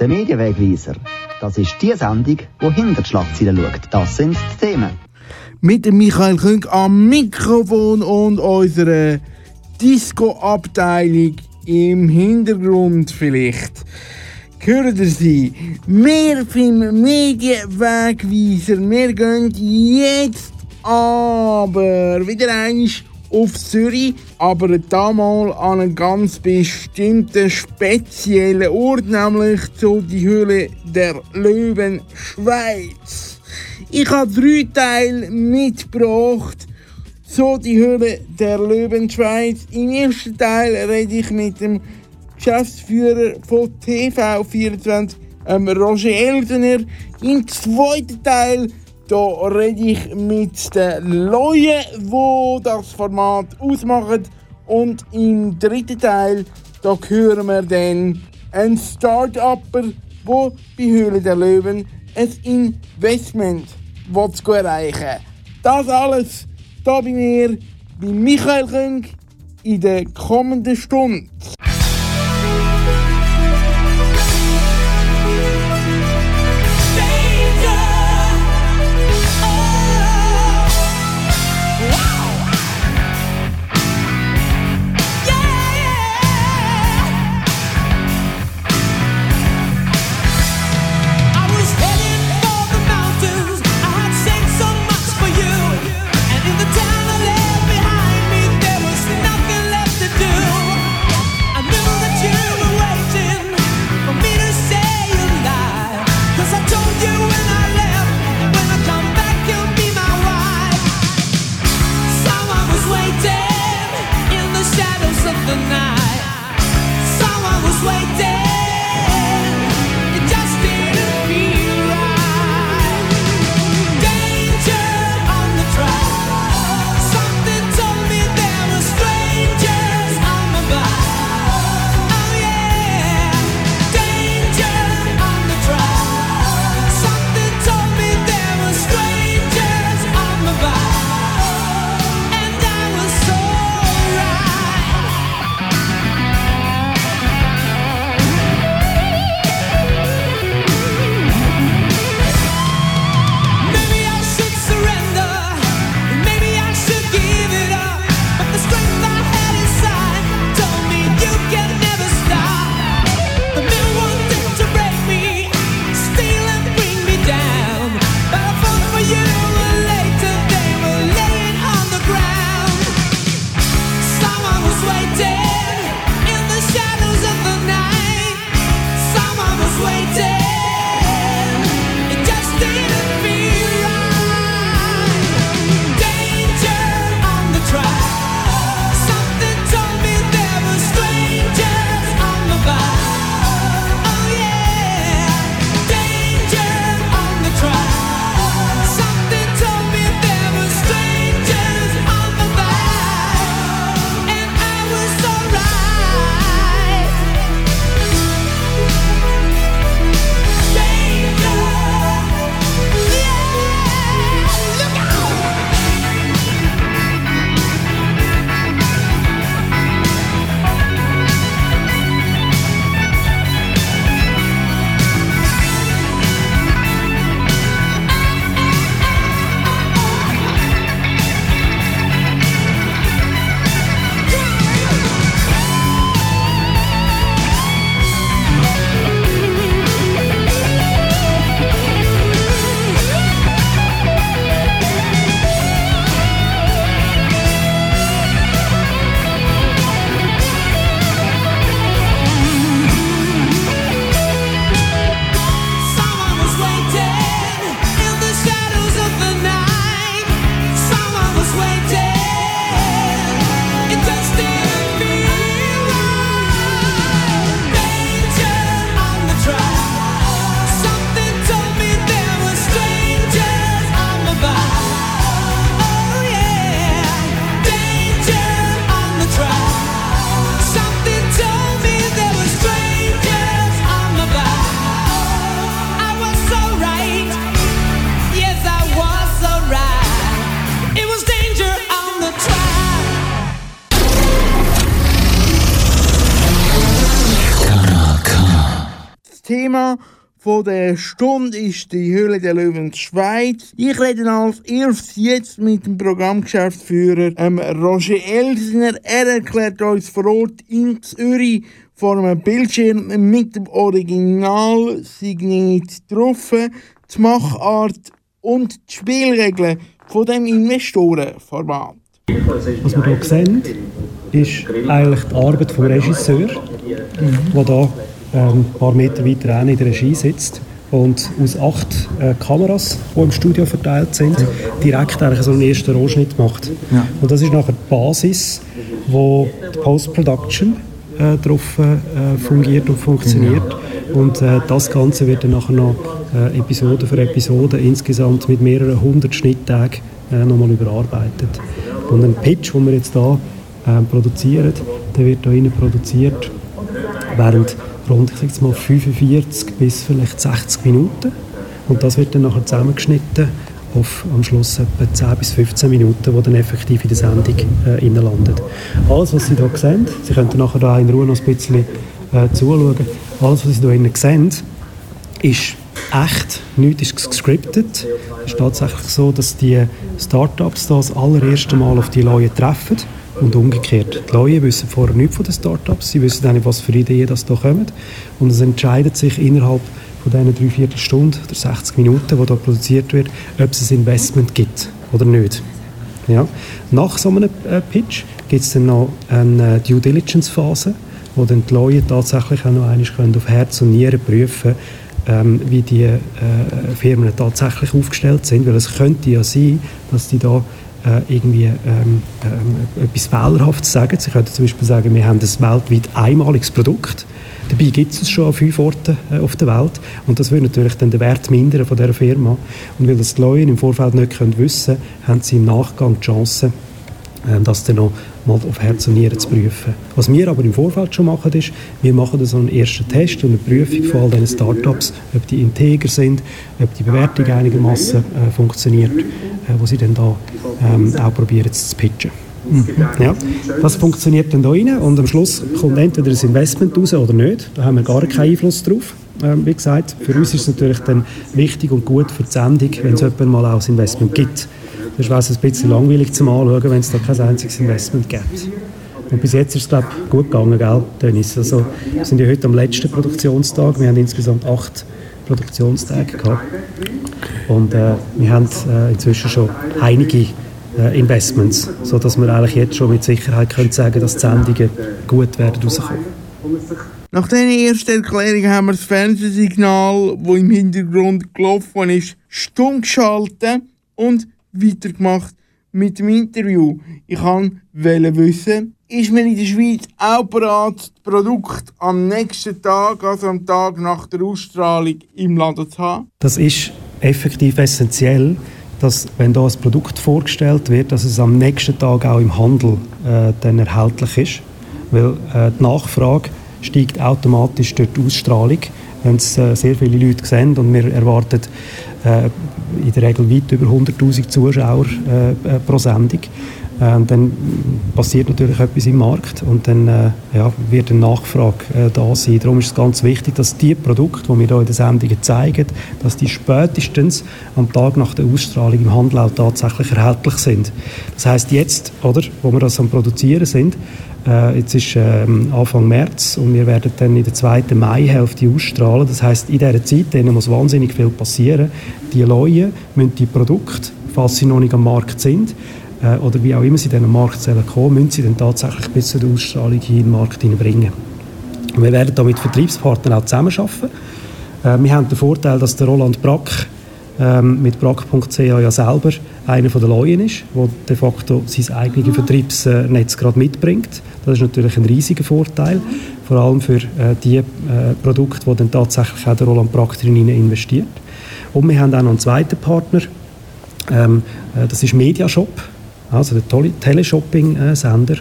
Der Medienwegweiser. Das ist die Sendung, die hinter die Schlagzeilen schaut. Das sind die Themen. Mit Michael Küng am Mikrofon und unserer Disco-Abteilung im Hintergrund vielleicht. Hören ihr sie? Wir vom Medienwegweiser. Wir gehen jetzt aber wieder einmal auf Zürich, aber damals an einen ganz bestimmten speziellen Ort, nämlich zu die Höhle der Löwen Schweiz. Ich habe drei Teile mitgebracht zu die Höhle der Löwen Schweiz. Im ersten Teil rede ich mit dem Geschäftsführer von TV24, ähm, Roger Elsener. Im zweiten Teil da rede ich mit den Leuten, die das Format ausmachen. Und im dritten Teil da hören wir dann einen Start-Upper, der bei Höhle der Löwen ein Investment will erreichen Das alles hier bei mir, bei Michael Küng, in der kommenden Stunde. Stunde ist die Höhle der Löwen Schweiz. Ich rede als erstes jetzt mit dem Programmgeschäftsführer ähm, Roger Elsner. Er erklärt uns vor Ort in Zürich vor einem Bildschirm mit dem Original-Signet drauf, die Machart und die Spielregeln von dem Investorenformat. Was wir hier sehen, ist eigentlich die Arbeit des Regisseurs, mhm. der hier ähm, ein paar Meter weiter in der Regie sitzt und aus acht äh, Kameras, die im Studio verteilt sind, direkt eigentlich so einen ersten Rohschnitt macht. Ja. Und das ist nachher die Basis, wo die Post-Production äh, darauf äh, fungiert und funktioniert. Ja. Und äh, das Ganze wird dann nachher noch äh, Episode für Episode insgesamt mit mehreren hundert Schnitttagen äh, nochmal überarbeitet. Und ein Pitch, den wir jetzt hier äh, produzieren, der wird hier produziert während rund ich sage mal 45 bis vielleicht 60 Minuten. Und das wird dann nachher zusammengeschnitten auf am Schluss etwa 10 bis 15 Minuten, die dann effektiv in der Sendung äh, landet. Alles, was Sie hier sehen, Sie können nachher da in Ruhe noch ein bisschen äh, zuschauen, alles, was Sie hier sehen, ist echt, nichts ist gescriptet. Es ist tatsächlich so, dass die Startups das allererste Mal auf die Leute treffen und umgekehrt. Die Leute wissen vorher nichts von den Startups, sie wissen nicht, was für Ideen das da kommen und es entscheidet sich innerhalb von diesen drei Viertelstunden oder 60 Minuten, die da produziert wird, ob es ein Investment gibt oder nicht. Ja. Nach so einem äh, Pitch gibt es dann noch eine Due Diligence Phase, wo dann die Leute tatsächlich auch noch einmal auf Herz und Nieren prüfen ähm, wie die äh, Firmen tatsächlich aufgestellt sind, weil es könnte ja sein, dass die da äh, irgendwie ähm, ähm, etwas Fehlerhaftes sagen. Sie könnten zum Beispiel sagen, wir haben ein weltweit einmaliges Produkt. Dabei gibt es es schon an fünf Orten äh, auf der Welt und das würde natürlich dann den Wert mindern von dieser Firma. Und weil das die Leute im Vorfeld nicht können wissen können, haben sie im Nachgang die Chance, äh, das dann noch mal auf Herz und Nieren zu prüfen. Was wir aber im Vorfeld schon machen, ist, wir machen so einen ersten Test und eine Prüfung von all diesen Startups, ob die integer sind, ob die Bewertung einigermaßen äh, funktioniert, äh, wo sie dann da ähm, auch probieren zu pitchen. Mhm. Ja, das funktioniert dann da rein und am Schluss kommt entweder das Investment raus oder nicht. Da haben wir gar keinen Einfluss drauf. Ähm, wie gesagt, für uns ist es natürlich dann wichtig und gut für die Sendung, wenn es jemand mal auch das Investment gibt. Das wäre es ein bisschen langweilig zum Anschauen, wenn es da kein einziges Investment gibt. Und bis jetzt ist es, glaube ich, gut gegangen, gell, Dennis? Also, wir sind ja heute am letzten Produktionstag. Wir haben insgesamt acht Produktionstage gehabt. Und äh, wir haben äh, inzwischen schon einige äh, Investments, sodass wir eigentlich jetzt schon mit Sicherheit können sagen dass die Sendungen gut werden rauskommen. Nach dieser ersten Erklärung haben wir das Fernsehsignal, das im Hintergrund gelaufen ist, stumm geschaltet und weitergemacht mit dem Interview. Ich wollte wissen, ist man in der Schweiz auch bereit, das Produkt am nächsten Tag, also am Tag nach der Ausstrahlung, im Laden zu haben? Das ist effektiv essentiell, dass, wenn da ein Produkt vorgestellt wird, dass es am nächsten Tag auch im Handel äh, dann erhältlich ist. Weil äh, die Nachfrage steigt automatisch durch die Ausstrahlung, wenn es äh, sehr viele Leute sehen und wir erwarten in der Regel weit über 100'000 Zuschauer äh, äh, pro Sendung. Äh, dann passiert natürlich etwas im Markt und dann äh, ja, wird eine Nachfrage äh, da sein. Darum ist es ganz wichtig, dass die Produkte, die wir hier in den Sendungen zeigen, dass die spätestens am Tag nach der Ausstrahlung im Handel auch tatsächlich erhältlich sind. Das heißt jetzt, oder, wo wir das am Produzieren sind, äh, jetzt ist ähm, Anfang März und wir werden dann in der zweiten Maihälfte ausstrahlen. Das heißt, in dieser Zeit muss wahnsinnig viel passieren. Die Leute müssen die Produkte, falls sie noch nicht am Markt sind, äh, oder wie auch immer sie in diesen Markt sollen kommen, müssen sie dann tatsächlich bis zur Ausstrahlung hier in den Markt bringen. Wir werden da mit Vertriebspartnern auch zusammenarbeiten. Äh, wir haben den Vorteil, dass der Roland Brack ähm, mit brack.ch ja selber einer der Leuen ist, der de facto sein eigenes Vertriebsnetz gerade mitbringt. Das ist natürlich ein riesiger Vorteil, vor allem für äh, die äh, Produkte, die dann tatsächlich auch der Roland Brack drin investiert. Und wir haben auch noch einen zweiten Partner, ähm, äh, das ist Mediashop, also der Teleshopping-Sender,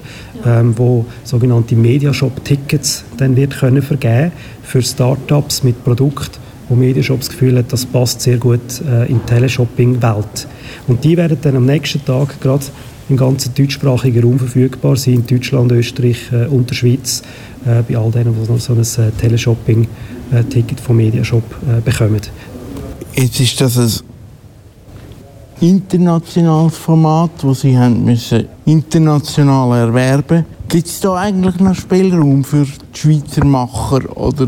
ähm, wo sogenannte Mediashop-Tickets dann wird können vergeben für Startups mit Produkten, wo Mediashop das Gefühl hat, das passt sehr gut äh, in die Teleshopping-Welt. Und die werden dann am nächsten Tag gerade im ganzen deutschsprachigen Raum verfügbar sein, in Deutschland, Österreich äh, und der Schweiz. äh, bei all denen, die noch so ein äh, Teleshopping-Ticket vom Mediashop äh, bekommen. Jetzt ist das ein internationales Format, das Sie haben müssen international erwerben Gibt es da eigentlich noch Spielraum für die Schweizer Macher oder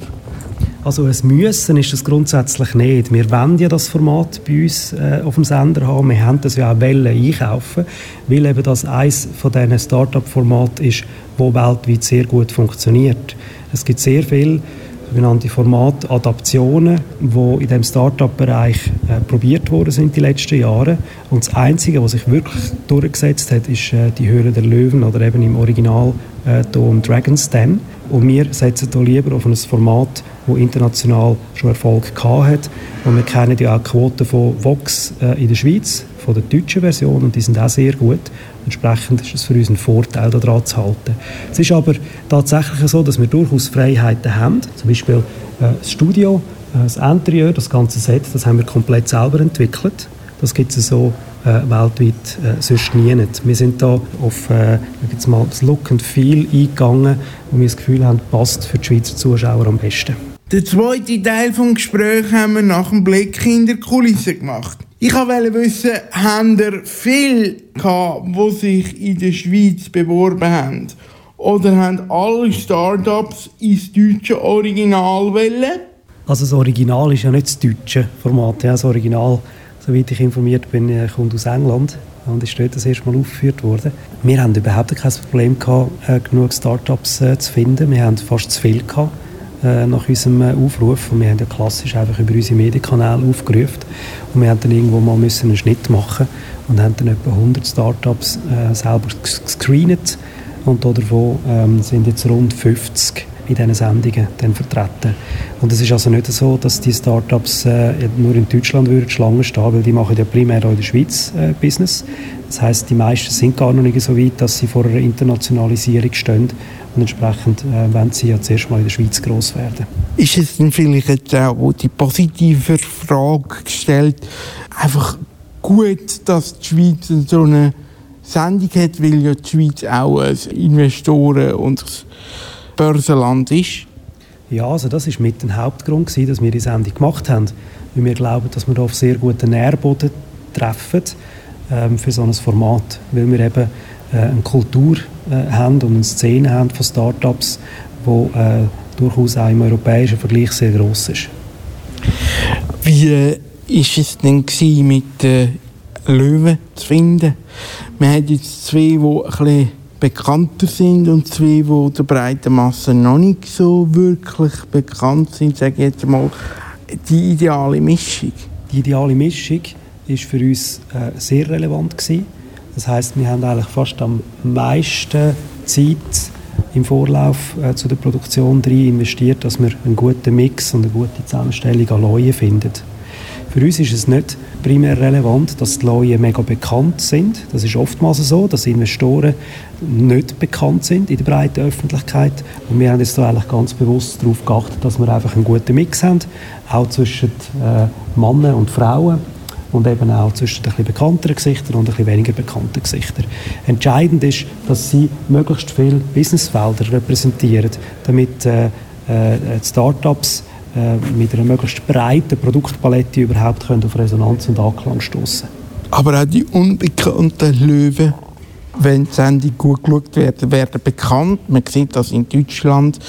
also ein Müssen ist das grundsätzlich nicht. Wir wollen ja das Format bei uns äh, auf dem Sender haben. Wir haben das ja auch wollen einkaufen, weil eben das eines von diesen Start-up-Formaten ist, wo weltweit sehr gut funktioniert. Es gibt sehr viele sogenannte Formatadaptionen, die in dem Start-up-Bereich äh, probiert worden sind die letzten Jahre. Und das Einzige, was sich wirklich durchgesetzt hat, ist äh, die Höhle der Löwen oder eben im Original äh, Dragon's Den. Und wir setzen hier lieber auf ein Format, das international schon Erfolg hat. Und wir kennen ja auch die Quoten von Vox äh, in der Schweiz, von der deutschen Version, und die sind auch sehr gut. Entsprechend ist es für uns ein Vorteil, daran zu halten. Es ist aber tatsächlich so, dass wir durchaus Freiheiten haben. Zum Beispiel äh, das Studio, äh, das Interieur, das ganze Set, das haben wir komplett selber entwickelt. Das gibt es so weltweit äh, sonst nie. Wir sind da auf äh, jetzt mal das Look and Feel eingegangen, wo wir das Gefühl haben, passt für die Schweizer Zuschauer am besten. Den zweiten Teil des Gesprächs haben wir nach dem Blick in der Kulisse gemacht. Ich wollte wissen, haben ihr viele gehabt, die sich in der Schweiz beworben haben? Oder haben alle Startups ins deutsche Original wollen? Also das Original ist ja nicht das deutsche Format. Ja, das Original, soweit ich informiert bin, äh, kommt aus England und ist dort das erste Mal aufgeführt worden. Wir haben überhaupt kein Problem gehabt, äh, genug Startups äh, zu finden. Wir haben fast zu viel gehabt nach unserem Aufruf. Und wir haben ja klassisch einfach über unsere Medienkanäle aufgerufen. Und wir haben dann irgendwo mal müssen einen Schnitt machen und haben dann etwa 100 Startups selber gescreent. Und davon ähm, sind jetzt rund 50 in diesen Sendungen dann vertreten. Und es ist also nicht so, dass die Startups äh, nur in Deutschland würden Schlangen stehen, weil die machen ja primär auch in der Schweiz äh, Business. Das heißt, die meisten sind gar noch nicht so weit, dass sie vor einer Internationalisierung stehen und entsprechend äh, wollen sie ja zuerst mal in der Schweiz groß werden. Ist es denn vielleicht jetzt auch die positive Frage gestellt, einfach gut, dass die Schweiz so eine Sendung hat, weil ja die Schweiz auch ein Investoren- und Börsenland ist? Ja, also das ist mit dem Hauptgrund gewesen, dass wir die Sendung gemacht haben, weil wir glauben, dass wir da auf sehr guten Nährboden treffen ähm, für so ein Format, weil wir eben äh, eine Kultur äh, haben und eine Szene haben von Startups, die äh, durchaus auch im europäischen Vergleich sehr groß ist. Wie äh, ist es denn mit den Löwen zu finden? Wir haben jetzt zwei, die ein bisschen bekannter sind und zwei, die der breiten Masse noch nicht so wirklich bekannt sind, sage ich jetzt mal, die ideale Mischung. Die ideale Mischung ist für uns äh, sehr relevant gewesen. Das heißt, wir haben eigentlich fast am meisten Zeit im Vorlauf äh, zu der Produktion drin investiert, dass wir einen guten Mix und eine gute Zusammenstellung an Leuen finden. Für uns ist es nicht primär relevant, dass die Leute mega bekannt sind. Das ist oftmals so, dass Investoren nicht bekannt sind in der breiten Öffentlichkeit. Und wir haben jetzt eigentlich ganz bewusst darauf geachtet, dass wir einfach einen guten Mix haben, auch zwischen äh, Männern und Frauen und eben auch zwischen ein bisschen bekannteren Gesichtern und ein bisschen weniger bekannten Gesichtern. Entscheidend ist, dass sie möglichst viele Businessfelder repräsentieren, damit äh, äh, Startups äh, mit einer möglichst breiten Produktpalette überhaupt können auf Resonanz und Anklang stoßen. Aber auch die unbekannten Löwen, wenn die Sendung gut geschaut werden, werden bekannt. Man sieht das in Deutschland.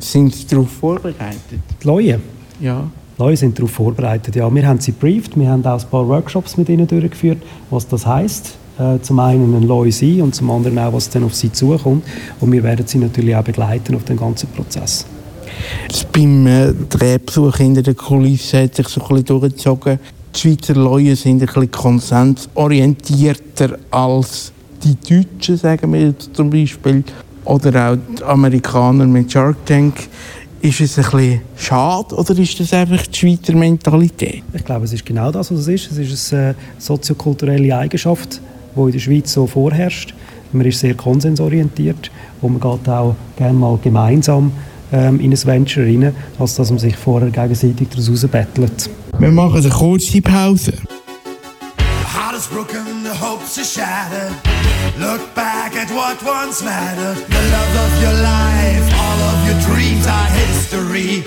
Sind sie darauf vorbereitet? Die Leute? Ja. Leute sind darauf vorbereitet. Ja, wir haben sie briefed, wir haben auch ein paar Workshops mit ihnen durchgeführt, was das heißt. Äh, zum einen ein Leu sein und zum anderen auch, was dann auf sie zukommt. Und wir werden sie natürlich auch begleiten auf den ganzen Prozess. Beim Drehbesuch hinter der Kulisse hat sich so ein bisschen durchgezogen. Die Schweizer Leute sind ein bisschen konsensorientierter als die Deutschen, sagen wir jetzt zum Beispiel. Oder auch die Amerikaner mit Shark Tank. Ist es ein bisschen schade oder ist das einfach die Schweizer Mentalität? Ich glaube, es ist genau das, was es ist. Es ist eine äh, soziokulturelle Eigenschaft, die in der Schweiz so vorherrscht. Man ist sehr konsensorientiert und man geht auch gerne mal gemeinsam ähm, in ein Venture rein, als dass man sich vorher gegenseitig daraus bettelt. Wir machen eine kurze Pause. broken, the hopes are shattered. Look back at what once mattered. The love of your life, all of your dreams are history.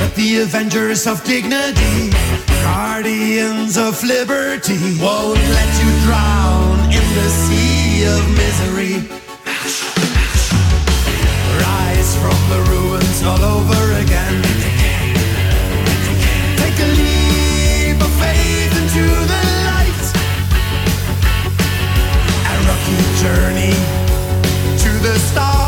But the Avengers of dignity, guardians of liberty, won't let you drown in the sea of misery. all over again. Take a leap of faith into the light. A rocky journey to the stars.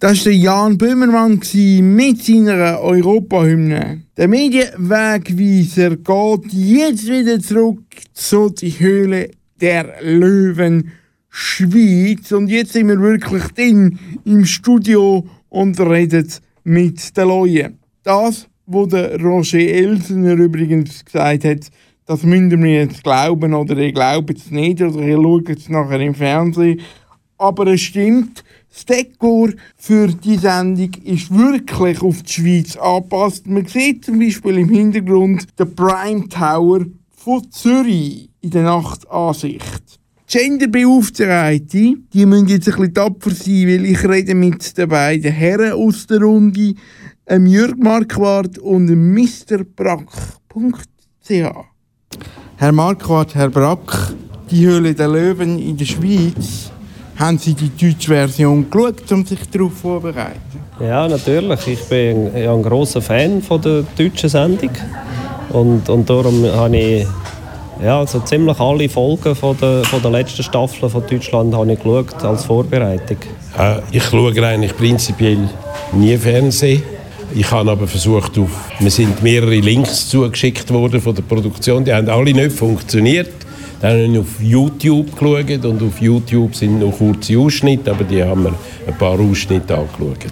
Das war Jan Böhmermann mit seiner Europahymne. Der Medienwegweiser geht jetzt wieder zurück zu die Höhle der Löwen Schweiz. Und jetzt sind wir wirklich drin im Studio und reden mit den Leuten. Das, was der Roger Elsener übrigens gesagt hat, das müssen wir jetzt glauben oder ihr glaubt es nicht oder ihr schaut es nachher im Fernsehen. Aber es stimmt, das Dekor für die Sendung ist wirklich auf die Schweiz angepasst. Man sieht zum Beispiel im Hintergrund den Prime Tower von Zürich in der Nachtansicht. Genderbeauftragte, die müssen jetzt ein bisschen tapfer sein, weil ich rede mit den beiden Herren aus der Runde, einem Jürg Marquardt und einem Mr. Brack.ch. Herr Marquardt, Herr Brack, die Höhle der Löwen in der Schweiz, haben Sie die deutsche Version geschaut, um sich darauf vorzubereiten? Ja, natürlich. Ich bin ja ein großer Fan von der deutschen Sendung. Und, und darum habe ich ja, so ziemlich alle Folgen von der, von der letzten Staffel von Deutschland habe ich geschaut als Vorbereitung. Äh, ich schaue eigentlich prinzipiell nie Fernsehen. Ich habe aber versucht, auf, mir sind mehrere Links zugeschickt worden von der Produktion, die haben alle nicht funktioniert. Dann habe ich auf YouTube geschaut und auf YouTube sind noch kurze Ausschnitte, aber die haben wir ein paar Ausschnitte angeschaut.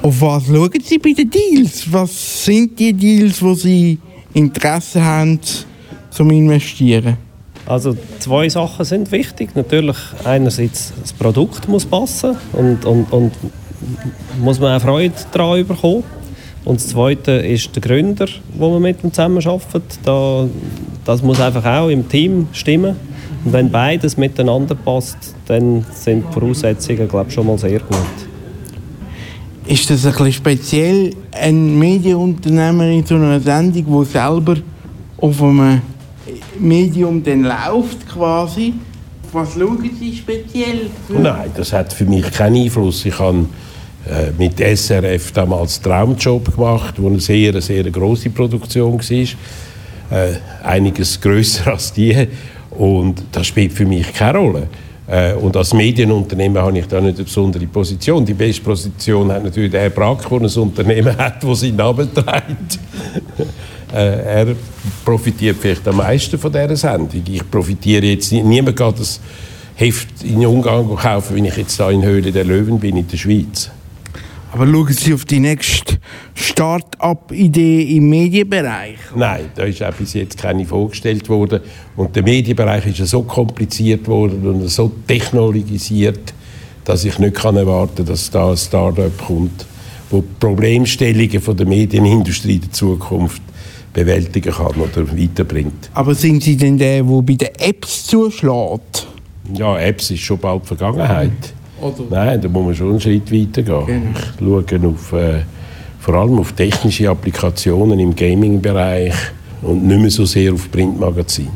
Auf was schauen Sie bei den Deals? Was sind die Deals, wo Sie Interesse haben zum Investieren? Also zwei Sachen sind wichtig. Natürlich einerseits das Produkt muss passen und, und, und muss man auch Freude daran bekommen. Und das Zweite ist der Gründer, wo man mit ihm zusammenarbeitet. Da, das muss einfach auch im Team stimmen. Und wenn beides miteinander passt, dann sind die Voraussetzungen glaube ich, schon mal sehr gut. Ist das ein bisschen speziell, ein Medienunternehmer in so einer Sendung, wo selber auf einem Medium dann läuft quasi? Was schauen Sie speziell? Für? Nein, das hat für mich keinen Einfluss. Ich habe äh, mit SRF damals Traumjob gemacht, wo eine sehr, sehr große Produktion war. Äh, einiges größer als die. Und das spielt für mich keine Rolle. Äh, und als Medienunternehmer habe ich da nicht eine besondere Position. Die beste Position hat natürlich der Herr Brack, der ein Unternehmen hat, das seinen Namen trägt. äh, er profitiert vielleicht am meisten von dieser Sendung. Ich profitiere jetzt nicht. Niemand geht das Heft in Ungarn kaufen, wenn ich jetzt da in Höhle der Löwen bin, in der Schweiz. Aber schauen Sie auf die nächste Start-up-Idee im Medienbereich. Nein, da ist auch bis jetzt keine vorgestellt worden. Und der Medienbereich ist ja so kompliziert worden und so technologisiert, dass ich nicht kann erwarten kann, dass da ein Start-up kommt, wo die Problemstellungen von der Medienindustrie der Zukunft bewältigen kann oder weiterbringt. Aber sind Sie denn der, der bei den Apps zuschlägt? Ja, Apps ist schon bald Vergangenheit. Oder? Nein, da muss man schon einen Schritt weiter gehen. Ich schaue auf, äh, vor allem auf technische Applikationen im Gaming-Bereich und nicht mehr so sehr auf Printmagazin.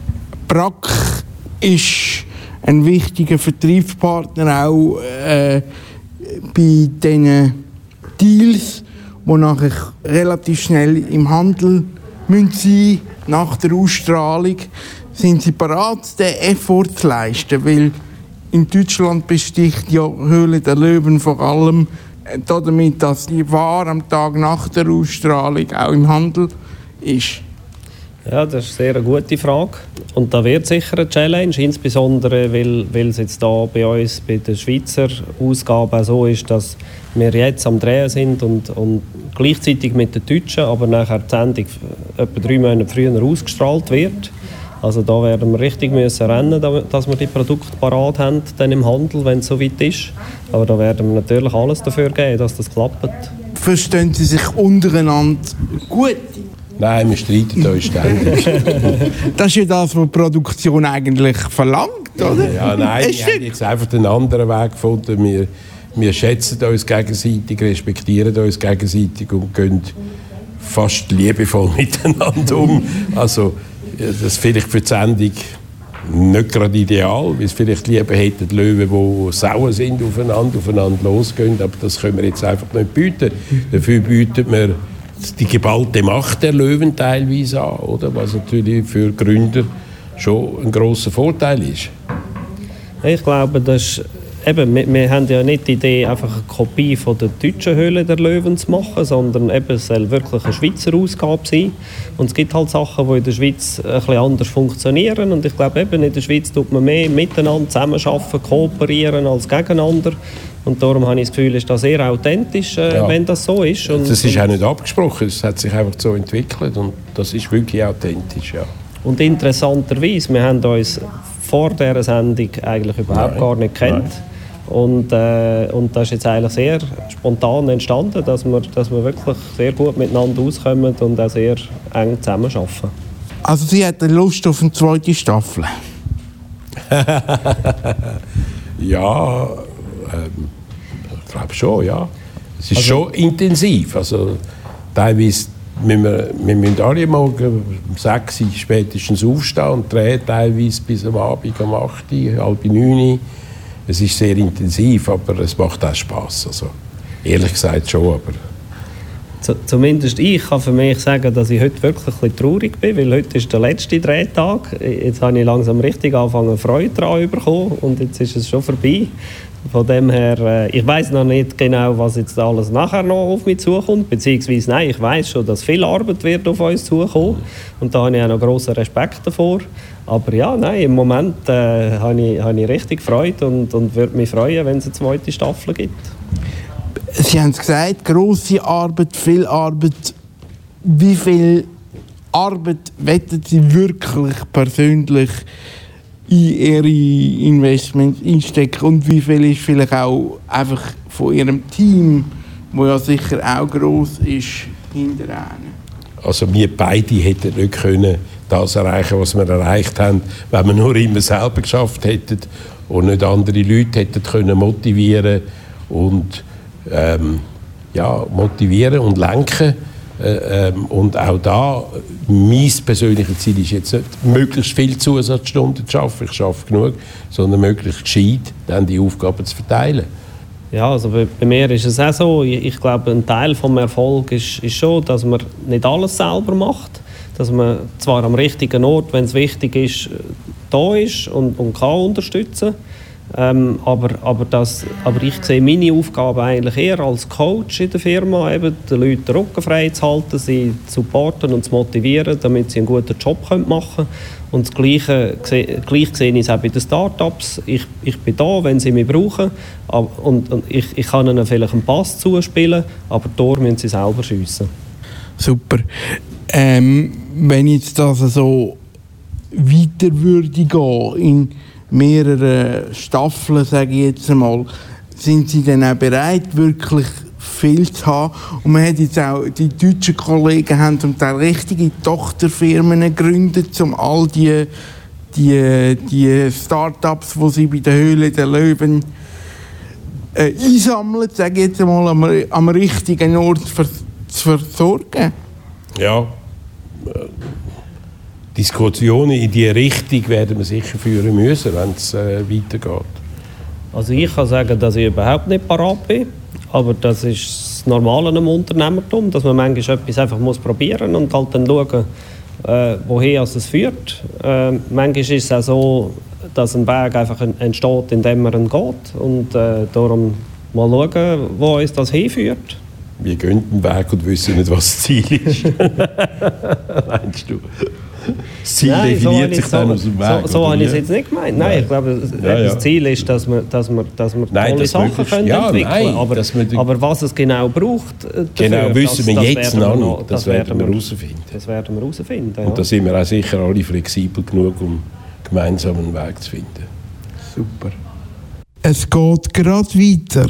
Brack ist ein wichtiger Vertriebspartner auch äh, bei diesen Deals, die nachher relativ schnell im Handel müssen sein nach der Ausstrahlung. Sind Sie bereit, den Effort zu leisten? Weil in Deutschland besticht ja Höhle der Löwen vor allem äh, damit, dass die Ware am Tag nach der Ausstrahlung auch im Handel ist. Ja, das ist eine sehr gute Frage. Und da wird sicher eine Challenge, insbesondere weil, weil es jetzt da bei uns bei der Schweizer Ausgabe so ist, dass wir jetzt am Drehen sind und, und gleichzeitig mit den Deutschen, aber nachher die Sendung etwa drei Monate früher ausgestrahlt wird. Also da werden wir richtig müssen rennen, damit- dass wir die Produkte parat haben dann im Handel, wenn es soweit ist. Aber da werden wir natürlich alles dafür geben, dass das klappt. Verstehen Sie sich untereinander gut? Nein, wir streiten uns ständig. Das ist ja das, was die Produktion eigentlich verlangt, oder? Ja, nein, Ein wir haben jetzt einfach einen anderen Weg gefunden. Wir, wir schätzen uns gegenseitig, respektieren uns gegenseitig und gehen fast liebevoll miteinander um. Also, das ist vielleicht für die Sendung nicht gerade ideal, weil es vielleicht lieber hätten Löwen, die sauer sind aufeinander, aufeinander losgehen, aber das können wir jetzt einfach nicht bieten. Dafür bieten wir die geballte Macht der Löwen teilweise an, oder? was natürlich für Gründer schon ein großer Vorteil ist. Ich glaube, das ist eben, wir, wir haben ja nicht die Idee, einfach eine Kopie von der deutschen Höhle der Löwen zu machen, sondern eben, es soll wirklich eine Schweizer Ausgabe sein. Und es gibt halt Sachen, die in der Schweiz ein bisschen anders funktionieren. Und ich glaube, eben in der Schweiz tut man mehr miteinander zusammenarbeiten, kooperieren als gegeneinander. Und darum habe ich das Gefühl, ist das sehr authentisch, äh, Ja. wenn das so ist. Und, Das ist auch nicht abgesprochen, es hat sich einfach so entwickelt und das ist wirklich authentisch, ja. Und interessanterweise, wir haben uns vor dieser Sendung eigentlich überhaupt Nein, gar nicht kennt. Und, äh, und das ist jetzt eigentlich sehr spontan entstanden, dass wir, dass wir wirklich sehr gut miteinander auskommen und auch sehr eng zusammenarbeiten. Also sie hat Lust auf eine zweite Staffel. Ja, ähm, ich glaube schon, ja. Es ist schon intensiv. Also, teilweise müssen wir, wir müssen alle morgen um 6 Uhr spätestens aufstehen und drehen teilweise bis am Abend um 8 Uhr, halb 9 Uhr. Es ist sehr intensiv, aber es macht auch Spass. Also, ehrlich gesagt schon, aber zumindest ich kann für mich sagen, dass ich heute wirklich ein traurig bin, weil heute ist der letzte Drehtag. Jetzt habe ich langsam richtig angefangen, Freude daran zu bekommen und jetzt ist es schon vorbei. Von dem her, äh, ich weiß noch nicht genau, was jetzt alles nachher noch auf mich zukommt, beziehungsweise nein, ich weiß schon, dass viel Arbeit wird auf uns zukommen und da habe ich auch noch grossen Respekt davor. Aber ja, nein, im Moment äh, habe ich, habe ich richtig Freude und, und würde mich freuen, wenn es eine zweite Staffel gibt. Sie haben es gesagt, grosse Arbeit, viel Arbeit. Wie viel Arbeit wettet Sie wirklich persönlich in Ihre Investments einstecken und wie viel ist vielleicht auch einfach von Ihrem Team, wo ja sicher auch gross ist, hinterher? Also wir beide hätten nicht können das erreichen, was wir erreicht haben, wenn wir nur immer selber geschafft hätten und nicht andere Leute hätten können motivieren und ähm, ja, motivieren und lenken. Äh, ähm, und auch da, mein persönliches Ziel ist jetzt nicht, möglichst viele Zusatzstunden zu schaffen, ich schaffe genug, sondern möglichst gescheit dann die Aufgaben zu verteilen. Ja, also bei, bei mir ist es auch so, ich, ich glaube, ein Teil vom Erfolg ist, ist schon, dass man nicht alles selber macht, dass man zwar am richtigen Ort, wenn es wichtig ist, da ist und, und kann unterstützen, ähm, aber, aber, das, aber ich sehe meine Aufgabe eigentlich eher als Coach in der Firma, eben den Leuten den Rücken frei zu halten, sie zu supporten und zu motivieren, damit sie einen guten Job machen können. Und das Gleiche, gleich sehe ich es auch bei den Startups. Ich, ich bin da, wenn sie mich brauchen. Und, und ich, ich kann ihnen vielleicht einen Pass zuspielen, aber Tore müssen sie selber schiessen. Super. Ähm, wenn jetzt das so weiter würde gehen, in mehreren Staffeln, sage ich jetzt einmal, sind Sie dann auch bereit, wirklich viel zu haben? Und man hat jetzt auch, die deutschen Kollegen haben zum Teil richtige Tochterfirmen gegründet, um all die, die, die Start-ups, die sie bei der Höhle der Löwen äh, einsammeln, sage ich jetzt einmal, am, am richtigen Ort ver zu versorgen. Ja, Diskussionen in diese Richtung werden wir sicher führen müssen, wenn es äh, weitergeht. Also ich kann sagen, dass ich überhaupt nicht parat bin, aber das ist das Normale am Unternehmertum, dass man manchmal etwas einfach muss probieren und halt dann schauen, äh, woher es führt. Äh, manchmal ist es auch so, dass ein Weg einfach en- entsteht, indem man ihn geht und äh, darum mal schauen, wo uns das hinführt. Wir gehen den Weg und wissen nicht, was das Ziel ist. Meinst du? Das Ziel Nein, so definiert ich- sich dann so, aus dem Weg. So, so habe ich es jetzt nicht gemeint. Nein, Nein. ich glaube, das, Ja, ja. das Ziel ist, dass wir, dass wir, dass wir Nein, tolle das Sachen möglichst- können ja, entwickeln aber, wir aber was es genau braucht, äh, Genau, dafür, wissen wir das, das jetzt noch nicht. Das werden wir herausfinden. Das werden wir herausfinden. Ja. Und da sind wir auch sicher alle flexibel genug, um gemeinsam einen Weg zu finden. Super. Es geht gerade weiter.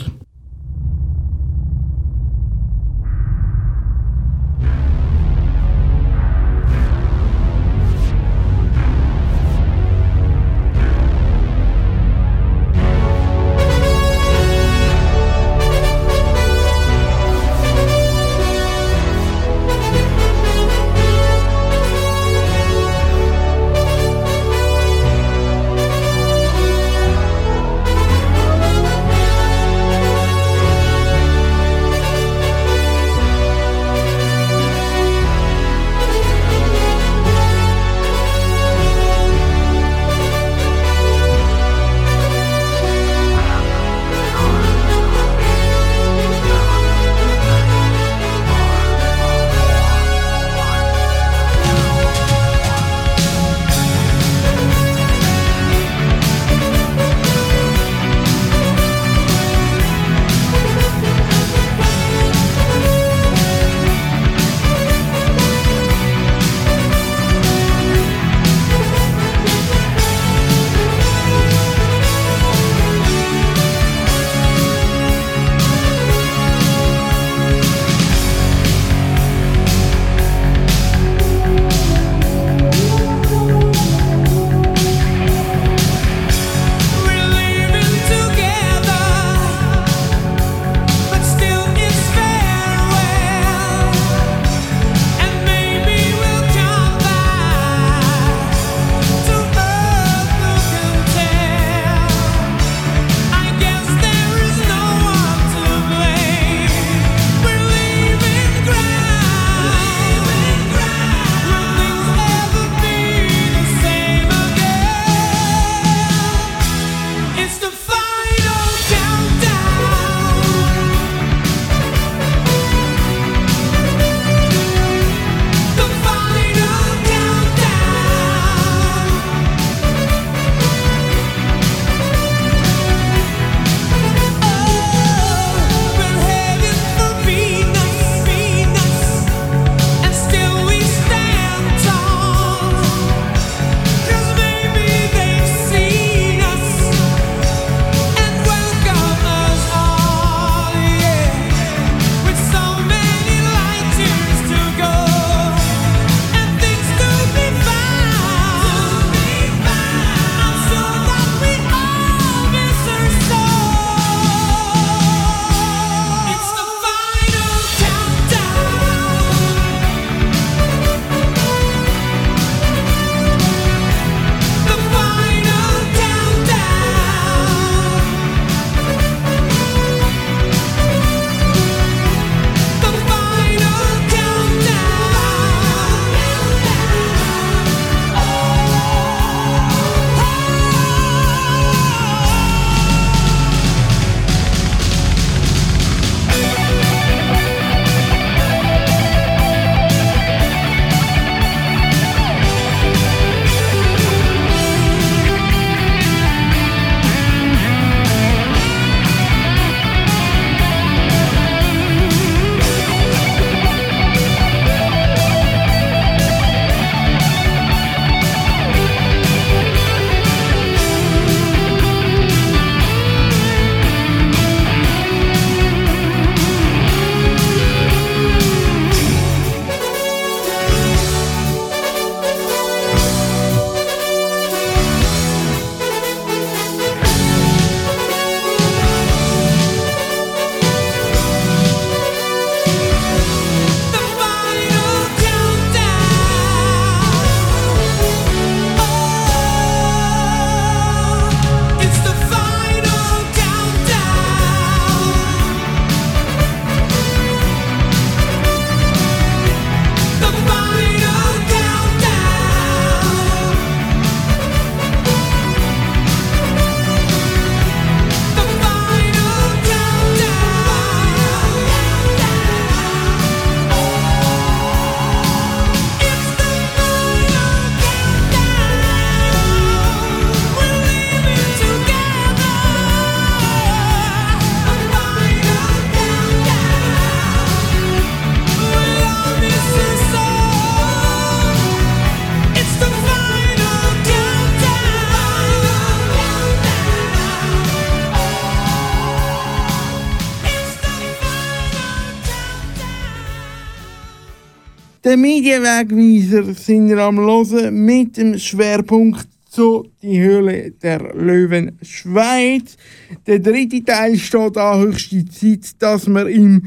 Den Medienwegweiser sind wir am Hören mit dem Schwerpunkt zu die Höhle der Löwen Schweiz. Der dritte Teil steht an höchste Zeit, dass wir im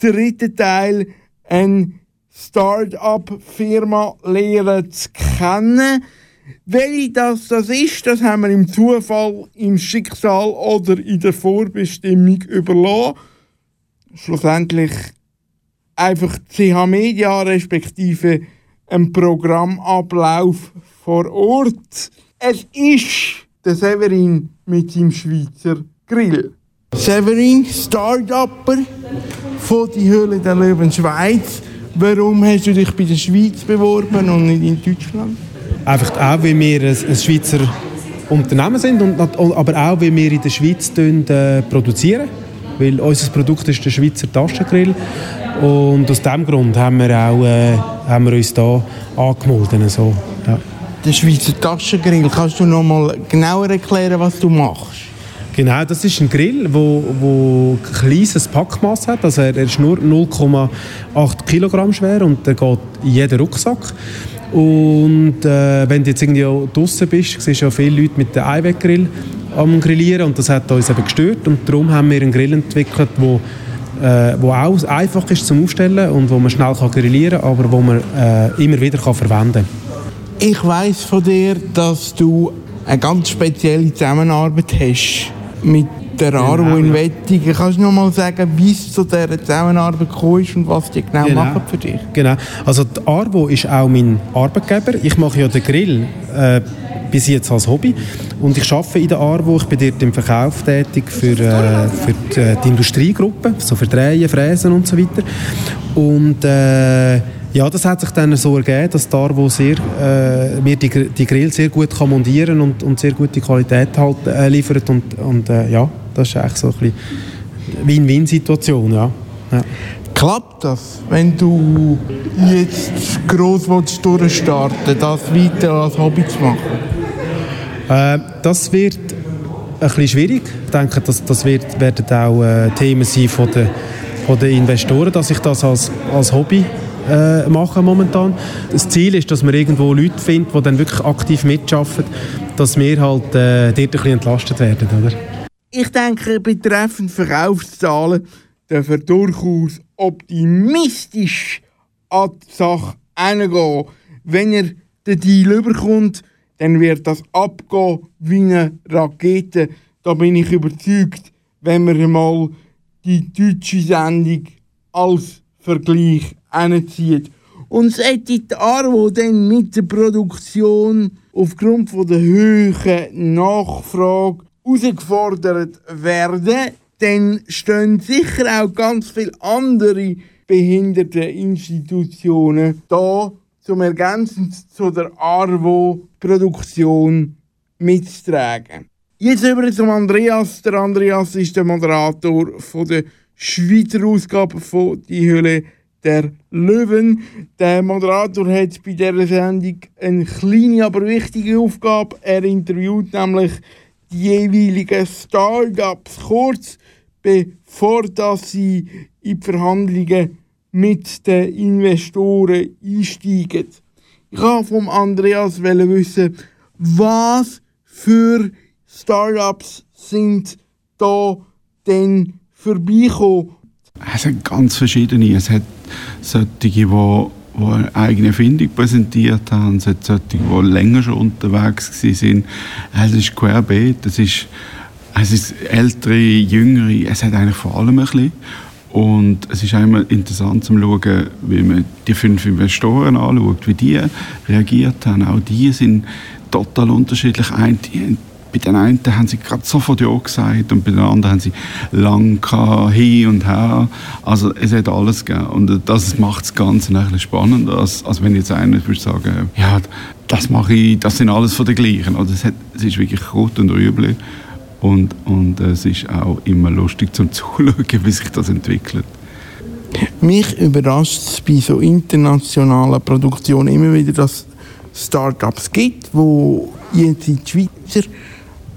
dritten Teil eine Start-up-Firma lernen zu kennen. Welche das, das ist, das haben wir im Zufall, im Schicksal oder in der Vorbestimmung überlassen. Schlussendlich einfach CH Media respektive ein Programmablauf vor Ort. Es ist der Severin mit seinem Schweizer Grill. Severin, Start-Upper von die Höhle der Löwen Schweiz. Warum hast du dich bei der Schweiz beworben und nicht in Deutschland? Einfach auch, weil wir ein, ein Schweizer Unternehmen sind, und, aber auch, weil wir in der Schweiz tun, äh, produzieren. Weil unser Produkt ist der Schweizer Taschengrill. Und aus diesem Grund haben wir, auch, äh, haben wir uns hier angemeldet. So, ja. Der Schweizer Taschengrill, kannst du noch mal genauer erklären, was du machst? Genau, das ist ein Grill, wo, wo ein kleines Packmaß hat. Also er, er ist nur 0,8 Kilogramm schwer und der geht in jeden Rucksack. Und äh, wenn du jetzt irgendwie auch draussen bist, siehst du ja viele Leute mit dem Einweggrill am Grillieren und das hat uns eben gestört und darum haben wir einen Grill entwickelt, wo äh, wo auch einfach ist zum Aufstellen und wo man schnell kann grillieren kann, aber wo man äh, immer wieder kann verwenden kann. Ich weiß von dir, dass du eine ganz spezielle Zusammenarbeit hast mit der Arvo in Wettigen. Kannst du noch mal sagen, wie es zu dieser Zusammenarbeit gekommen ist und was die genau, machen für dich? Genau. Also die Arvo ist auch mein Arbeitgeber. Ich mache ja den Grill äh, bis jetzt als Hobby und ich arbeite in der Arvo. Ich bin dort im Verkauf tätig für, äh, für die, äh, die Industriegruppe, so für Drehen, Fräsen und so weiter. Und äh, ja, das hat sich dann so ergeben, dass die Arvo sehr, äh, mir die, die Grill sehr gut kann montieren und, und sehr gute Qualität halt, äh, liefert und, und äh, ja, das ist eigentlich so ein bisschen Win-Win-Situation, ja. ja. Klappt das, wenn du jetzt gross willst durchstarten das weiter als Hobby zu machen? Äh, das wird ein bisschen schwierig. Ich denke, das, das wird, werden auch äh, Themen sein von den, von den Investoren, dass ich das als, als Hobby äh, mache momentan. Das Ziel ist, dass man irgendwo Leute findet, die dann wirklich aktiv mitschaffen, dass wir halt äh, dort ein bisschen entlastet werden. Oder? Ich denke, betreffend Verkaufszahlen dürfen wir durchaus optimistisch an die Sache herangehen. Wenn er den Deal überkommt, dann wird das abgehen wie eine Rakete. Da bin ich überzeugt, wenn wir mal die deutsche Sendung als Vergleich hinzieht. Und sollte die Arvo dann mit der Produktion aufgrund von der hohen Nachfrage herausgefordert werden, dann stehen sicher auch ganz viele andere Behinderteninstitutionen da, zum ergänzend zu der Arvo-Produktion mitzutragen. Jetzt über zum Andreas. Der Andreas ist der Moderator von der Schweizer Ausgabe von Die Höhle der Löwen. Der Moderator hat bei dieser Sendung eine kleine, aber wichtige Aufgabe. Er interviewt nämlich die jeweiligen Startups kurz, bevor dass sie in die Verhandlungen mit den Investoren einsteigen. Ich wollte vom Andreas wissen, was für Startups sind da denn vorbeigekommen? Es hat ganz verschiedene. Es hat solche, die, die eine eigene Erfindung präsentiert haben. Es hat solche, die länger schon unterwegs waren. Es ist querbeet. Es ist, es ist ältere, jüngere. Es hat eigentlich vor allem ein bisschen. Und es ist einmal interessant zu schauen, wie man die fünf Investoren anschaut, wie die reagiert haben. Auch die sind total unterschiedlich. Ein, die, bei den einen haben sie gerade sofort Ja gesagt und bei den anderen haben sie lang hin und her. Also es hat alles gegeben. Und das macht das Ganze ein bisschen spannender, als, als wenn jetzt einer würde sagen, ja, das mache ich, das sind alles von den gleichen. Also es, hat, es ist wirklich Rot und Rüebli. Und, und es ist auch immer lustig zum Zuschauen, wie sich das entwickelt. Mich überrascht es bei so internationalen Produktionen immer wieder, dass es Startups gibt, wo jetzt in Schweizer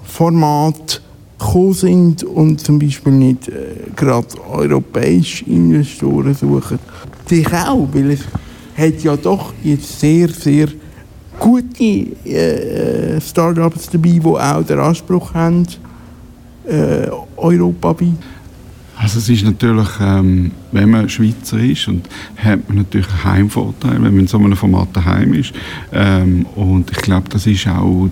Format gekommen sind und zum Beispiel nicht äh, gerade europäische Investoren suchen. Dich auch, weil es hat ja doch jetzt sehr, sehr gute äh, Startups dabei, die auch den Anspruch haben, äh, europaweit. Also es ist natürlich, ähm, wenn man Schweizer ist, und hat man natürlich einen Heimvorteil, wenn man in so einem Format daheim ist. Ähm, und ich glaube, das ist auch,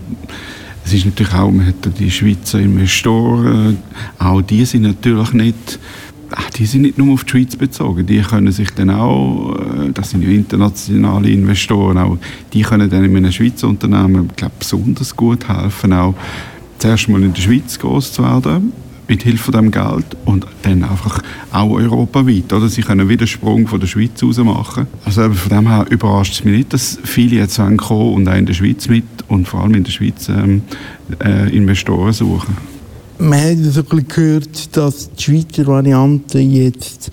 es ist natürlich auch, man hat die Schweizer Investoren, auch die sind natürlich nicht, ach, die sind nicht nur auf die Schweiz bezogen, die können sich dann auch, äh, das sind ja internationale Investoren, auch die können dann in einem Schweizer Unternehmen, ich glaube, besonders gut helfen, auch zuerst mal in der Schweiz groß zu werden mit Hilfe dem Geld und dann einfach auch europaweit. Oder? Sie können wieder Sprung von der Schweiz aus machen. Also von dem her überrascht es mich nicht, dass viele jetzt kommen und auch in der Schweiz mit und vor allem in der Schweiz ähm, äh, Investoren suchen. Man hat so gehört, dass die Schweizer Variante jetzt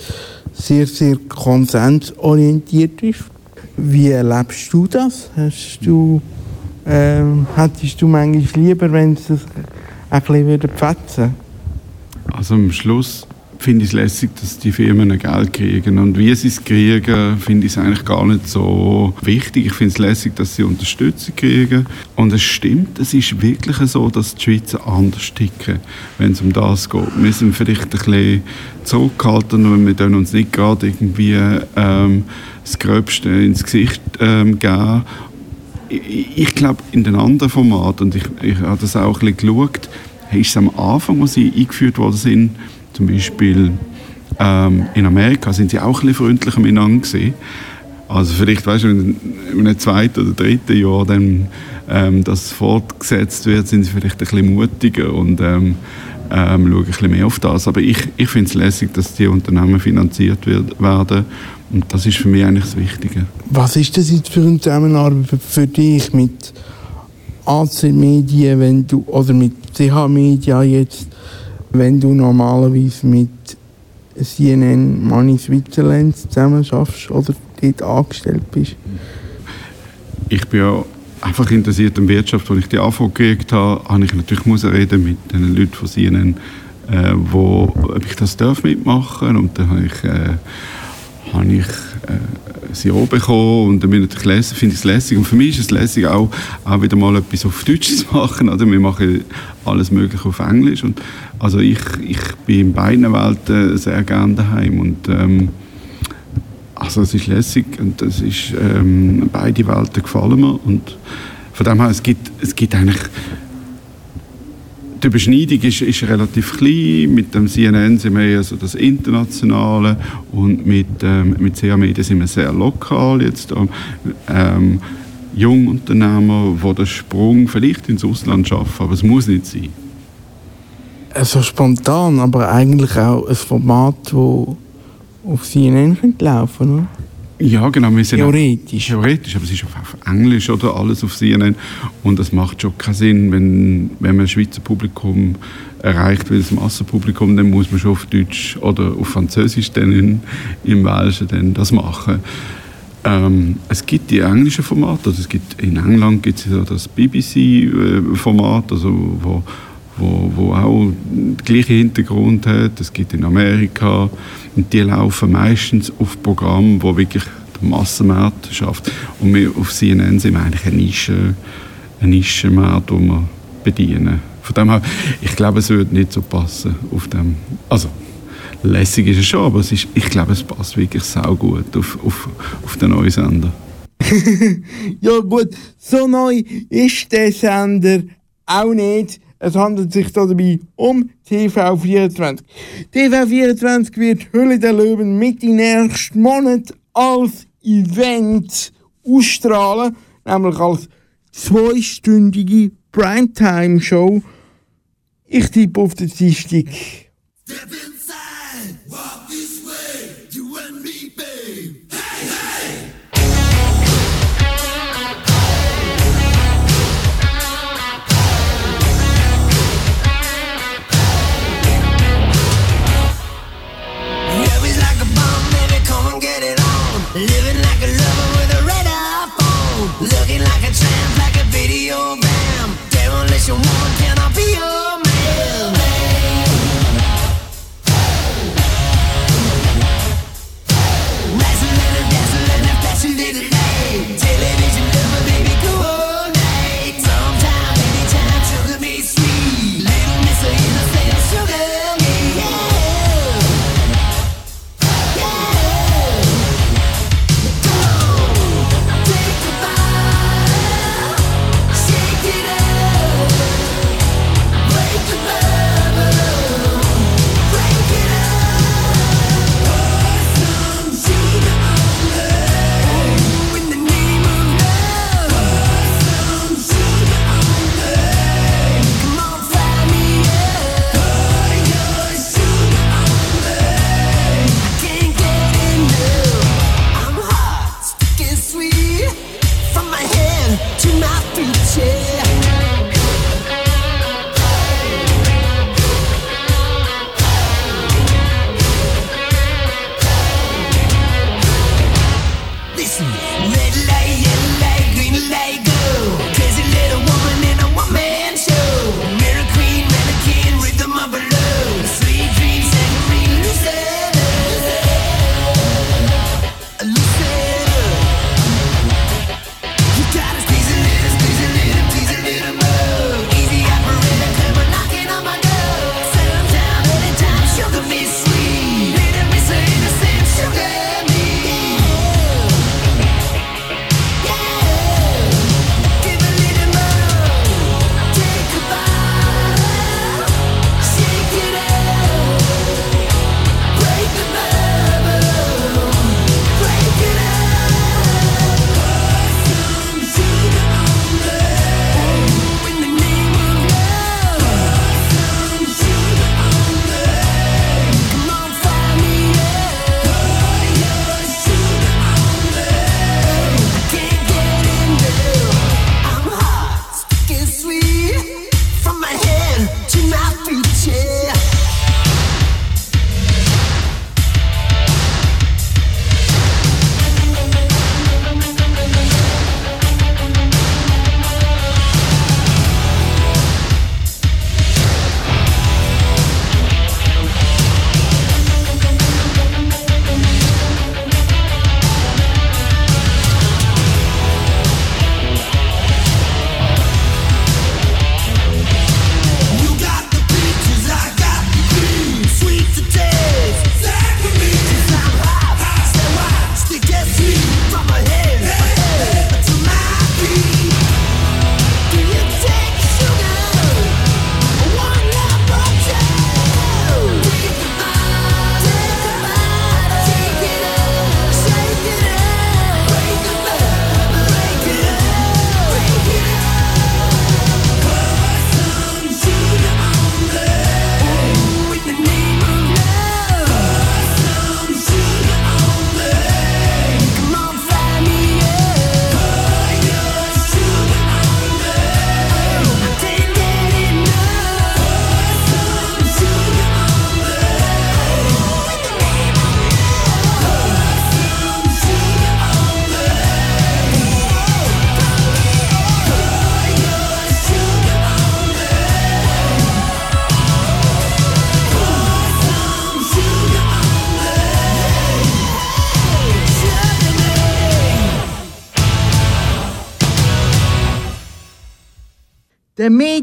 sehr, sehr konsensorientiert ist. Wie erlebst du das? Hast du, ähm, hättest du manchmal lieber, wenn es ein bisschen fetzen Also am Schluss finde ich es lässig, dass die Firmen Geld kriegen. Und wie sie es kriegen, finde ich es eigentlich gar nicht so wichtig. Ich finde es lässig, dass sie Unterstützung kriegen. Und es stimmt, es ist wirklich so, dass die Schweizer anders ticken, wenn es um das geht. Wir sind vielleicht ein bisschen zurückgehalten und wir können uns nicht gerade irgendwie ähm, das Gröbste ins Gesicht ähm, geben. Ich, ich glaube, in den anderen Formaten, und ich, ich habe das auch ein bisschen geschaut, ist es am Anfang, als sie eingeführt worden sind, zum Beispiel ähm, in Amerika, sind sie auch ein bisschen freundlicher miteinander gewesen. Also vielleicht, weißt du, in einem zweiten oder dritten Jahr dann ähm, das fortgesetzt wird, sind sie vielleicht ein bisschen mutiger und ähm, ähm, schauen ein bisschen mehr auf das. Aber ich, ich finde es lässig, dass die Unternehmen finanziert wird, werden und das ist für mich eigentlich das Wichtige. Was ist das jetzt für eine Zusammenarbeit für dich mit AC Medien, wenn du, oder mit CH Media jetzt, wenn du normalerweise mit CNN Money Switzerland zusammen schaffst oder dort angestellt bist? ich bin ja einfach interessiert an Wirtschaft. Als ich die Anfrage gekriegt habe, habe ich natürlich müssen reden mit den Leuten von CNN, äh, wo, ob ich das darf mitmachen Und dann habe ich, äh, habe ich äh, sie bekommen und dann bin ich natürlich lässig, finde ich es lässig. Und für mich ist es lässig, auch, auch wieder mal etwas auf Deutsch zu machen. Oder? Wir machen alles Mögliche auf Englisch. Und, also ich, ich bin in beiden Welten sehr gerne daheim. Und, ähm, also es ist lässig und es ist, ähm, beide Welten gefallen mir und von dem her, es gibt, es gibt eigentlich die Überschneidung ist, ist relativ klein. Mit dem CNN sind wir eher das Internationale und mit, ähm, mit CA Media sind wir sehr lokal jetzt. Ähm, Jungunternehmer, die den Sprung vielleicht ins Ausland schaffen, aber es muss nicht sein. So spontan, aber eigentlich auch ein Format, das auf CNN könnte laufen oder? Ja, genau. Wir sind Theoretisch. Theoretisch, aber es ist auf, Englisch oder alles auf CNN. Und das macht schon keinen Sinn, wenn, wenn man ein Schweizer Publikum erreicht will, das Massenpublikum, dann muss man schon auf Deutsch oder auf Französisch dann in, im Welschen dann das machen. Ähm, es gibt die englischen Formate, also es gibt, in England gibt es ja das BBC-Format, also wo, wo, wo auch den gleichen Hintergrund hat. Es gibt in Amerika und die laufen meistens auf Programmen, wo wirklich der Massenmarkt schafft. Und wir auf CNN sind wir eigentlich eine Nische, ein Nischenmarkt, den wir bedienen. Von dem her, ich glaube, es würde nicht so passen auf dem, also lässig ist es schon, aber es ist, ich glaube, es passt wirklich sau gut auf, auf, auf den neuen Sender. Ja gut, so neu ist der Sender auch nicht. Es handelt sich da dabei um TV24. TV24 wird Hülle der Löwen Mitte nächsten Monat als Event ausstrahlen, nämlich als zweistündige Primetime-Show. Ich tippe auf den Dienstag.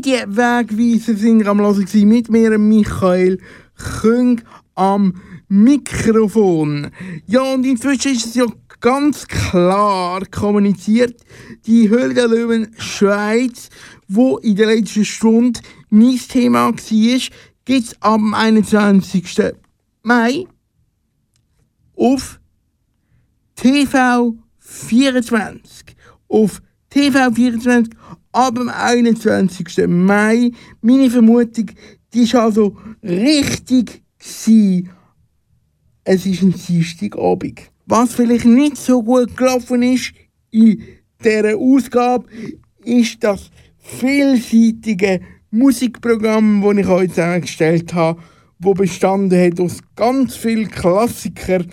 Sind am gewesen mit mir, Michael Küng, am Mikrofon. Ja, und inzwischen ist es ja ganz klar kommuniziert, die Höhle der Löwen Schweiz, wo in der letzten Stunde mein Thema war, gibt es am 21. Mai auf TV 24. Auf TV 24 ab dem 21. Mai. Meine Vermutung, die war also richtig. Gewesen. Es ist ein Dienstagabend. Was vielleicht nicht so gut gelaufen ist in dieser Ausgabe, ist das vielseitige Musikprogramm, das ich euch zusammengestellt habe, wo bestanden hat aus ganz vielen Klassikern.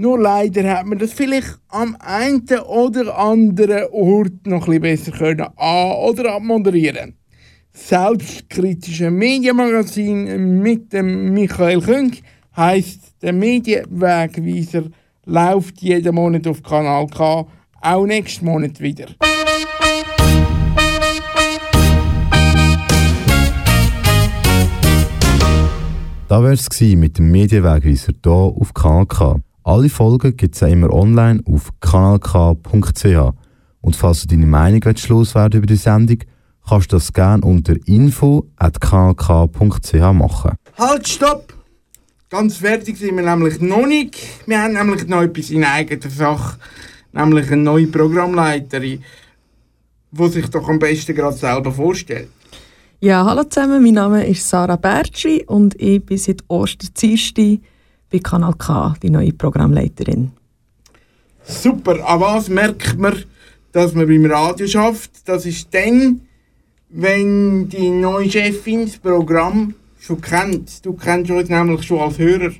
Nur leider hat man das vielleicht am einen oder anderen Ort noch ein bisschen besser können an- oder abmoderieren. Selbstkritische Medienmagazin mit dem Michael Küng heisst der Medienwegweiser läuft jeden Monat auf Kanal K, auch nächsten Monat wieder. Da wär's es mit dem Medienwegweiser hier auf Kanal K. Alle Folgen gibt es immer online auf kanalk.ch. Und falls du deine Meinung loswerden über die Sendung, kannst du das gerne unter info.kanalk.ch machen. Halt, stopp! Ganz fertig sind wir nämlich noch nicht. Wir haben nämlich noch etwas in eigener Sache. Nämlich eine neue Programmleiterin, die sich doch am besten gerade selber vorstellt. Ja, hallo zusammen, mein Name ist Sarah Bertschi und ich bin seit Osterdienstag bei Kanal K, die neue Programmleiterin. Super, an was merkt man, dass man beim Radio schafft? Das ist dann, wenn die neue Chefin das Programm schon kennt. Du kennst uns nämlich schon als Hörer.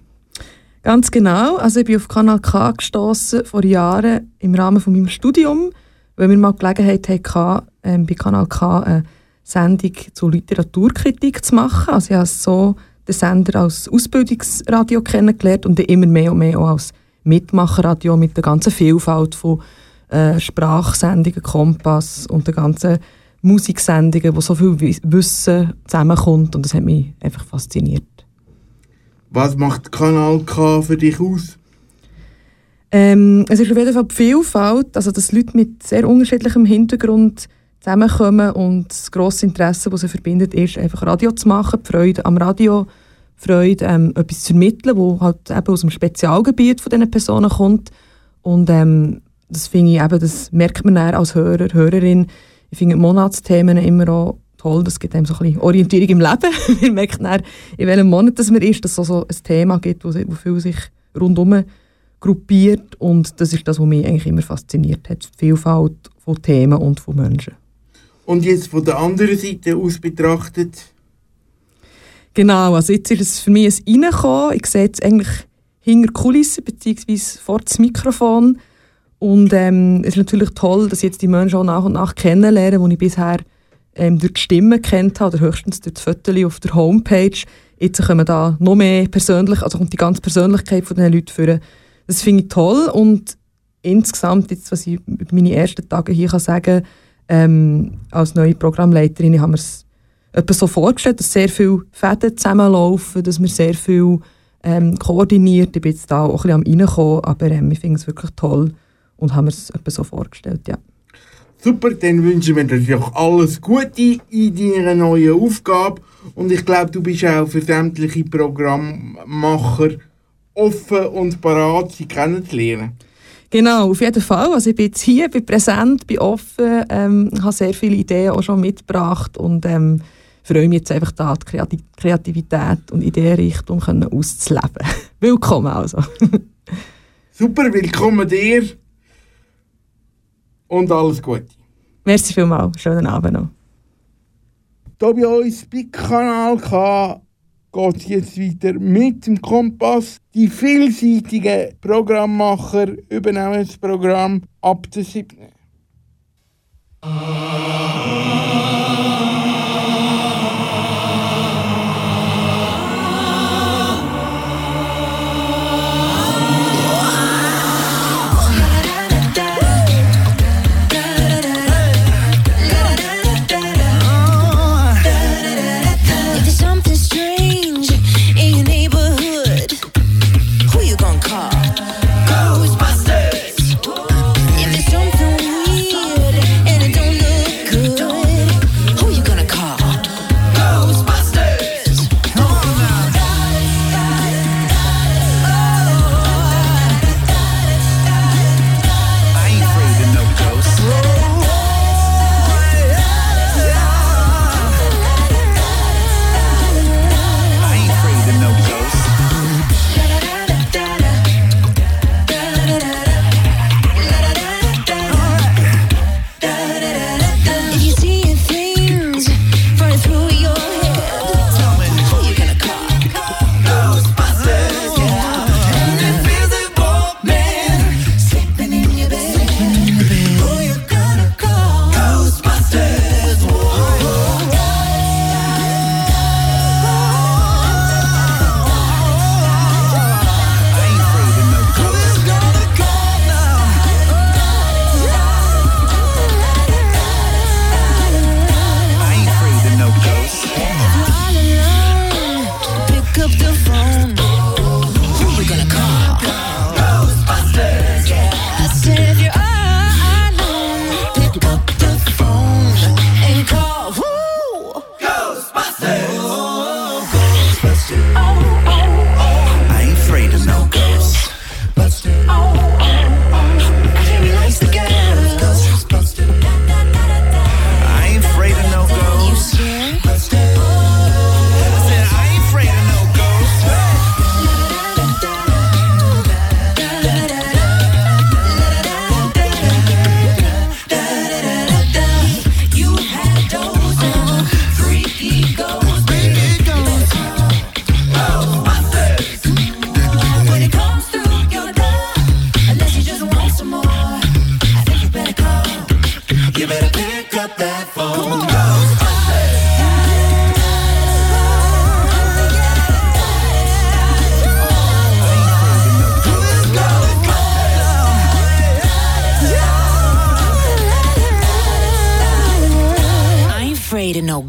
Ganz genau. Also ich bin auf Kanal K gestoßen vor Jahren im Rahmen von meinem Studium, weil wir mal Gelegenheit hatten, ähm, bei Kanal K eine Sendung zur Literaturkritik zu machen. Also ich habe so den Sender als Ausbildungsradio kennengelernt und dann immer mehr und mehr auch als Mitmacherradio mit der ganzen Vielfalt von äh, Sprachsendungen, Kompass und der ganzen Musiksendungen, wo so viel Wi- Wissen zusammenkommt und das hat mich einfach fasziniert. Was macht Kanal K für dich aus? Ähm, es ist auf jeden Fall die Vielfalt, also dass Leute mit sehr unterschiedlichem Hintergrund zusammenkommen und das grosse Interesse, das sie verbindet, ist einfach Radio zu machen, die Freude am Radio, die Freude, ähm, etwas zu vermitteln, wo halt eben aus dem Spezialgebiet von diesen Personen kommt und ähm, das finde ich eben, das merkt man dann als Hörer, Hörerin. Ich finde Monatsthemen immer auch toll, das gibt einem so ein bisschen Orientierung im Leben. man merkt dann, in welchem Monat das man ist, dass es so ein Thema gibt, wo, wo viel sich rundum gruppiert und das ist das, was mich eigentlich immer fasziniert hat, die Vielfalt von Themen und von Menschen. Und jetzt von der anderen Seite aus betrachtet, Genau, also jetzt ist es für mich ein Reinkommen. Ich sehe jetzt eigentlich hinter Kulissen beziehungsweise vor das Mikrofon und ähm, es ist natürlich toll, dass ich jetzt die Menschen auch nach und nach kennenlernen, die ich bisher ähm, durch die Stimme kennt habe oder höchstens durch die Fotos auf der Homepage. Jetzt kommen da noch mehr persönlich, also kommt die ganze Persönlichkeit von diesen Leuten führen. Das finde ich toll und insgesamt, jetzt, was ich über meine ersten Tage hier kann sagen ähm, als neue Programmleiterin, haben wir es etwa so vorgestellt, dass sehr viele Fäden zusammenlaufen, dass wir sehr viel ähm, koordiniert. Ich bin jetzt da auch ein bisschen am Reinkommen, aber ähm, ich finde es wirklich toll und haben es etwa so vorgestellt, ja. super, dann wünschen wir dir natürlich alles Gute in deiner neuen Aufgabe und ich glaube, du bist auch für sämtliche Programmmacher offen und parat, sie kennenzulernen. Genau, auf jeden Fall. Also ich bin jetzt hier, bin präsent, bin offen, ähm, habe sehr viele Ideen auch schon mitgebracht und ähm, freue mich jetzt einfach da, die Kreati- Kreativität und Ideenrichtung können auszuleben. Willkommen also. Super, willkommen dir und alles Gute. Merci vielmals, schönen Abend noch. Hier bei uns bei Kanal geht jetzt weiter mit dem Kompass. Die vielseitigen Programmmacher übernehmen das Programm ab der 7.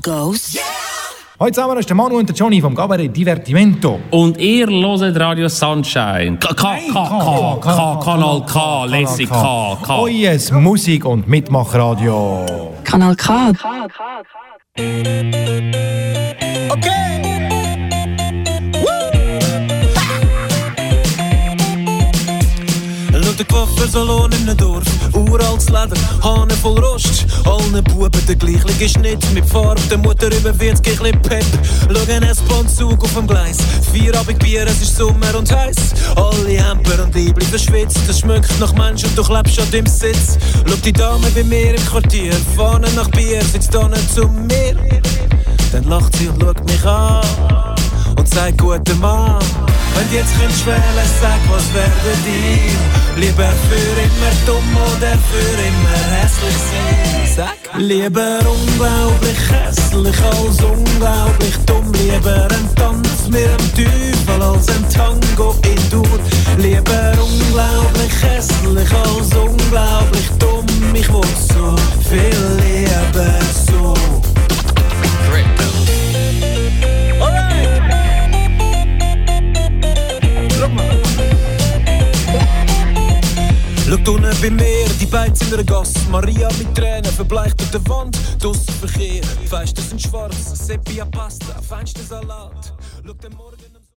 now, Ghost. Heute zusammen ist der Manu und der Johnny vom Gabaret Divertimento. Und ihr hört Radio Sunshine. K K K K K Kanal K, lässig K K. Euer Musik- und Mitmachradio. Kanal K. Schau den Coiffeursalon in einem Dorf, uraltes Leder, Hahn voll Rost. Allen Buben der gleiche Schnitt, mit Farbe, der Mutter über 40 ein Pep. Schau einen S-Bahn-Zug auf dem Gleis, Feierabend Bier, es ist Sommer und heiß. Alle Hemper und Liebli verschwitzt, das schmeckt nach Mensch und du klebst schon im Sitz. Schau die Dame bei mir im Quartier, Fahne nach Bier, sitzt da zu mir. Dann lacht sie und schaut mich an und sagt guten Mann. Du jetzt könntest wählen, sag, was wäre dir? Lieber für immer dumm oder für immer hässlich sein? Sag. Lieber unglaublich hässlich als unglaublich dumm. Lieber ein Tanz mit dem Teufel als ein Tango in Dur. Lieber unglaublich hässlich als unglaublich dumm. Ich will so viel lieber so. Unten bei mir, die Beiz in der Gasse. Maria mit Tränen, verbleicht durch die Wand. Draussen Verkehr, Fenster sind schwarz, Sepia Pasta, Fenstersalat. Schau den Morgen